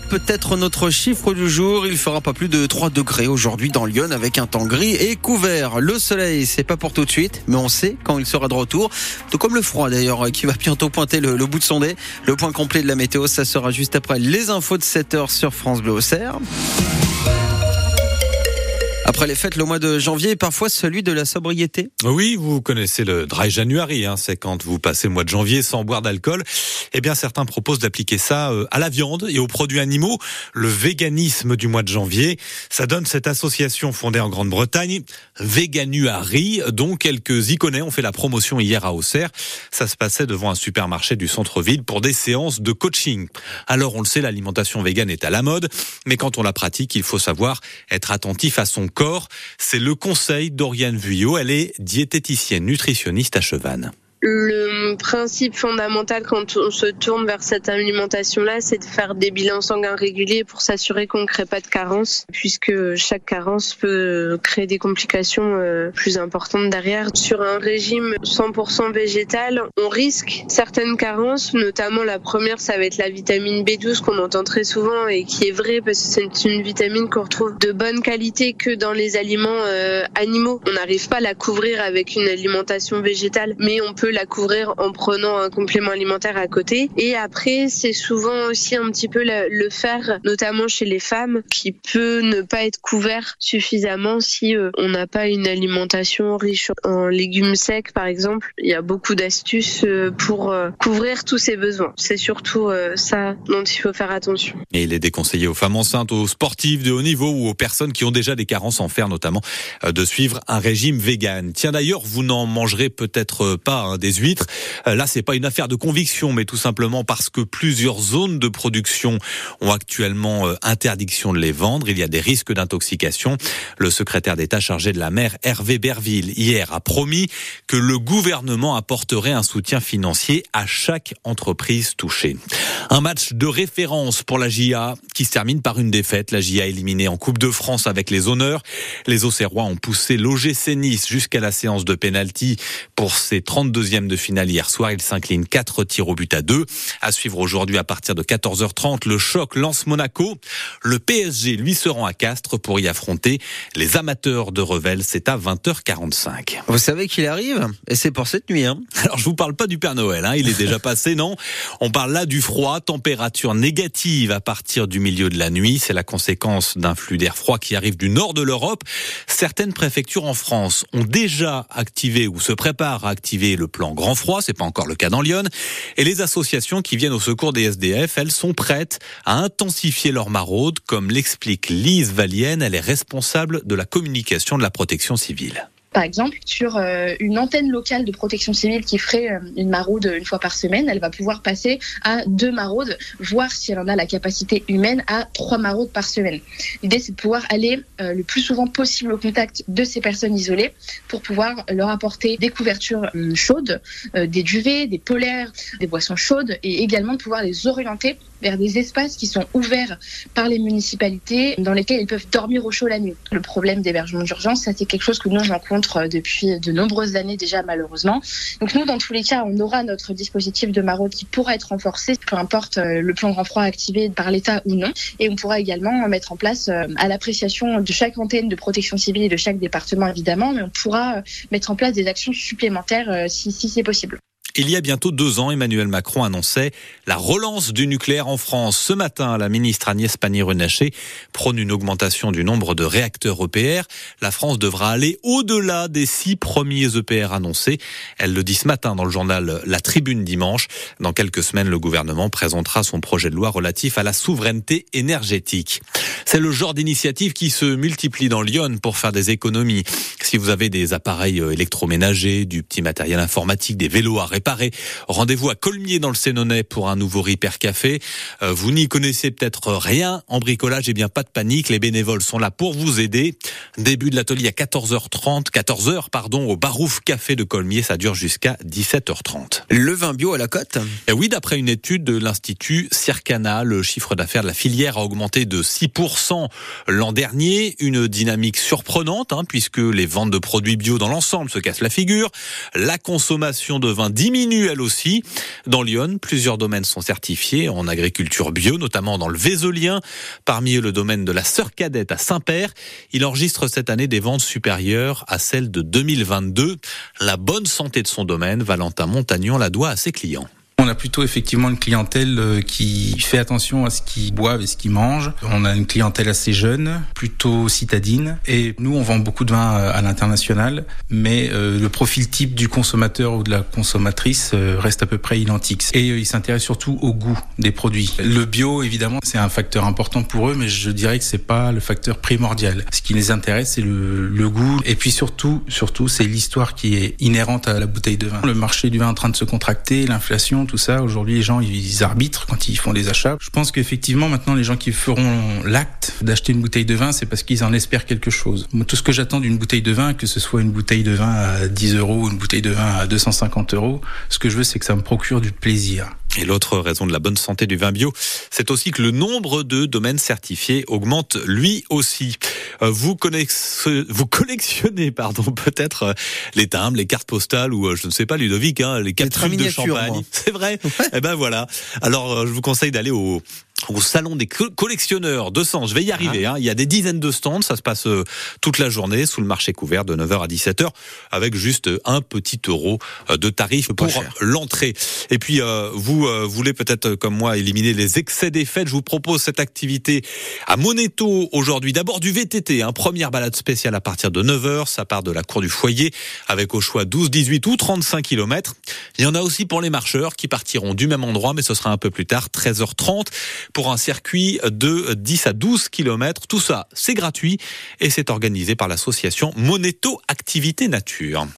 peut-être notre chiffre du jour. Il fera pas plus de 3 degrés aujourd'hui dans Lyon avec un temps gris et couvert. Le soleil, c'est pas pour tout de suite, mais on sait quand il sera de retour. Tout comme le froid d'ailleurs, qui va bientôt pointer le, bout de son nez. Le point complet de la météo, ça sera juste après les infos de 7 heures sur France Bleu Auxerre. Après les fêtes, le mois de janvier est parfois celui de la sobriété. Oui, vous connaissez le dry January, hein, c'est quand vous passez le mois de janvier sans boire d'alcool. Eh bien, certains proposent d'appliquer ça euh, à la viande et aux produits animaux. Le véganisme du mois de janvier, ça donne cette association fondée en Grande-Bretagne, Veganuary, dont quelques iconais ont fait la promotion hier à Auxerre. Ça se passait devant un supermarché du centre-ville pour des séances de coaching. Alors, on le sait, l'alimentation végane est à la mode, mais quand on la pratique, il faut savoir être attentif à son corps. C'est le conseil d'Oriane Vuillot. Elle est diététicienne nutritionniste à Chevannes. Le principe fondamental quand on se tourne vers cette alimentation-là, c'est de faire des bilans sanguins réguliers pour s'assurer qu'on ne crée pas de carence, puisque chaque carence peut créer des complications euh, plus importantes derrière. Sur un régime 100% végétal, on risque certaines carences, notamment la première, ça va être la vitamine B12 qu'on entend très souvent et qui est vrai parce que c'est une vitamine qu'on retrouve de bonne qualité que dans les aliments euh, animaux. On n'arrive pas à la couvrir avec une alimentation végétale, mais on peut la couvrir en prenant un complément alimentaire à côté. Et après, c'est souvent aussi un petit peu le, faire, notamment chez les femmes, qui peut ne pas être couvert suffisamment si euh, on n'a pas une alimentation riche en légumes secs, par exemple. Il y a beaucoup d'astuces euh, pour euh, couvrir tous ces besoins. C'est surtout ça dont il faut faire attention. Et il est déconseillé aux femmes enceintes, aux sportifs de haut niveau ou aux personnes qui ont déjà des carences en fer, notamment, de suivre un régime vegan. Tiens d'ailleurs, vous n'en mangerez peut-être pas hein, des huîtres. Euh, là, c'est pas une affaire de conviction, mais tout simplement parce que plusieurs zones de production ont actuellement euh, interdiction de les vendre. Il y a des risques d'intoxication. Le secrétaire d'État chargé de la mer, Hervé Berville, hier a promis que le gouvernement apporterait un soutien financier à chaque entreprise touchée. Un match de référence pour la GIA qui se termine par une défaite. La GIA éliminée en Coupe de France avec les honneurs. Les Auxerrois ont poussé l'OGC Nice jusqu'à la séance de pénalty pour ses 32e de finale hier soir. Il s'incline 4 tirs au but à 2. À suivre aujourd'hui à partir de 14h30, le choc lance Monaco. Le PSG, lui, se rend à Castres pour y affronter les amateurs de Revel. C'est à 20h45. Vous savez qu'il arrive Et c'est pour cette nuit. Hein. Alors, je vous parle pas du Père Noël. Hein. Il est déjà passé, non? On parle là du froid, température négative à partir du milieu de la nuit. C'est la conséquence d'un flux d'air froid qui arrive du nord de l'Europe. Certaines préfectures en France ont déjà activé ou se préparent à activer le plan grand froid, c'est pas encore le cas dans Lyon. Et les associations qui viennent au secours des SDF, elles sont prêtes à intensifier leur maraude, comme l'explique Lise Valienne, elle est responsable de la communication de la protection civile par exemple, sur euh, une antenne locale de protection civile qui ferait euh, une maraude une fois par semaine, elle va pouvoir passer à deux maraudes, voire si elle en a la capacité humaine, à trois maraudes par semaine. L'idée, c'est de pouvoir aller euh, le plus souvent possible au contact de ces personnes isolées pour pouvoir leur apporter des couvertures chaudes, des duvets, des polaires, des boissons chaudes et également de pouvoir les orienter vers des espaces qui sont ouverts par les municipalités dans lesquels ils peuvent dormir au chaud la nuit. Le problème d'hébergement d'urgence, ça c'est quelque chose que nous rencontre depuis de nombreuses années déjà malheureusement. Donc nous, dans tous les cas, on aura notre dispositif de maraude qui pourra être renforcé, peu importe euh, le plan grand froid activé par l'État ou non. Et on pourra également mettre en place euh, à l'appréciation de chaque antenne de protection civile et de chaque département évidemment, mais on pourra euh, mettre en place des actions supplémentaires si, si c'est possible. Il y a bientôt deux ans, Emmanuel Macron annonçait la relance du nucléaire en France. Ce matin, la ministre Agnès Pannier-Runacher prône une augmentation du nombre de réacteurs EPR. La France devra aller au-delà des six premiers EPR annoncés. Elle le dit ce matin dans le journal La Tribune dimanche. Dans quelques semaines, le gouvernement présentera son projet de loi relatif à la souveraineté énergétique. C'est le genre d'initiative qui se multiplie dans Lyon pour faire des économies. Si vous avez des appareils électroménagers, du petit matériel informatique, des vélos à réparer, Rendez-vous à Colmier dans le Sénonais pour un nouveau Ripper Café. Euh, vous n'y connaissez peut-être rien en bricolage, et eh bien pas de panique, les bénévoles sont là pour vous aider. Début de l'atelier à 14h30, 14h pardon, au Barouf Café de Colmier, ça dure jusqu'à 17h30. Le vin bio à la cote? Et eh Oui, d'après une étude de l'Institut Circana, le chiffre d'affaires de la filière a augmenté de 6% l'an dernier, une dynamique surprenante hein, puisque les ventes de produits bio dans l'ensemble se cassent la figure, la consommation de vin diminue diminue elle aussi. Dans Lyon, plusieurs domaines sont certifiés en agriculture bio, notamment dans le Vésolien. Parmi eux, le domaine de la Sœur Cadette à Saint-Père. Il enregistre cette année des ventes supérieures à celles de 2022. La bonne santé de son domaine, Valentin Montagnon la doit à ses clients. On a plutôt effectivement une clientèle euh, qui fait attention à ce qu'ils boivent et ce qu'ils mangent. On a une clientèle assez jeune, plutôt citadine. Et nous, on vend beaucoup de vin euh, à l'international, mais euh, le profil type du consommateur ou de la consommatrice reste à peu près identique. Et ils s'intéressent surtout au goût des produits. Le bio, évidemment, c'est un facteur important pour eux, mais je dirais que c'est pas le facteur primordial. Ce qui les intéresse, c'est le, goût. Et puis surtout, surtout, c'est l'histoire qui est inhérente à la bouteille de vin. Le marché du vin en train de se contracter, l'inflation, Aujourd'hui, les gens, ils arbitrent quand ils font des achats. Je pense qu'effectivement, maintenant, les gens qui feront l'acte d'acheter une bouteille de vin, c'est parce qu'ils en espèrent quelque chose. Tout ce que j'attends d'une bouteille de vin, que ce soit une bouteille de vin à 10 euros ou une bouteille de vin à 250 euros, ce que je veux, c'est que ça me procure du plaisir. Et l'autre raison de la bonne santé du vin bio, c'est aussi que le nombre de domaines certifiés augmente lui aussi. Euh, vous, vous collectionnez pardon peut-être euh, les timbres, les cartes postales ou euh, je ne sais pas Ludovic, hein, les capsules de champagne. C'est vrai. Eh ben voilà. Alors je vous conseille d'aller au au salon des collectionneurs de sang. Je vais y arriver. Ah. Hein. Il y a des dizaines de stands. Ça se passe euh, toute la journée sous le marché couvert de 9h à 17h avec juste un petit euro euh, de tarif pour l'entrée. Et puis, euh, vous voulez peut-être, comme moi, éliminer les excès des fêtes. Je vous propose cette activité à Moneto aujourd'hui. D'abord du VTT. Hein. Première balade spéciale à partir de 9h. Ça part de la cour du foyer avec au choix 12, 18 ou 35 km. Il y en a aussi pour les marcheurs qui partiront du même endroit, mais ce sera un peu plus tard, 13h30 pour un circuit de 10 à 12 km. Tout ça, c'est gratuit et c'est organisé par l'association Moneto Activité Nature.